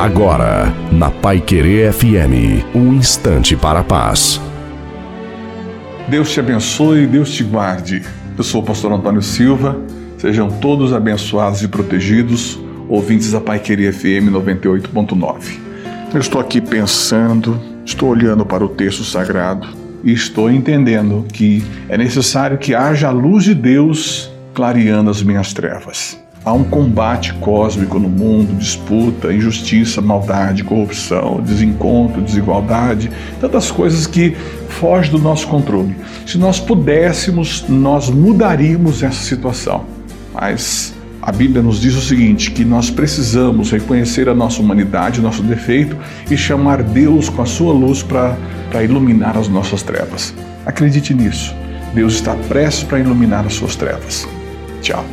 Agora, na Pai Querer FM, um instante para a paz. Deus te abençoe e Deus te guarde. Eu sou o pastor Antônio Silva. Sejam todos abençoados e protegidos, ouvintes da Pai Querer FM 98.9. Eu estou aqui pensando, estou olhando para o texto sagrado e estou entendendo que é necessário que haja a luz de Deus clareando as minhas trevas. Há um combate cósmico no mundo, disputa, injustiça, maldade, corrupção, desencontro, desigualdade, tantas coisas que fogem do nosso controle. Se nós pudéssemos, nós mudaríamos essa situação. Mas a Bíblia nos diz o seguinte: que nós precisamos reconhecer a nossa humanidade, o nosso defeito e chamar Deus com a sua luz para iluminar as nossas trevas. Acredite nisso. Deus está prestes para iluminar as suas trevas. Tchau.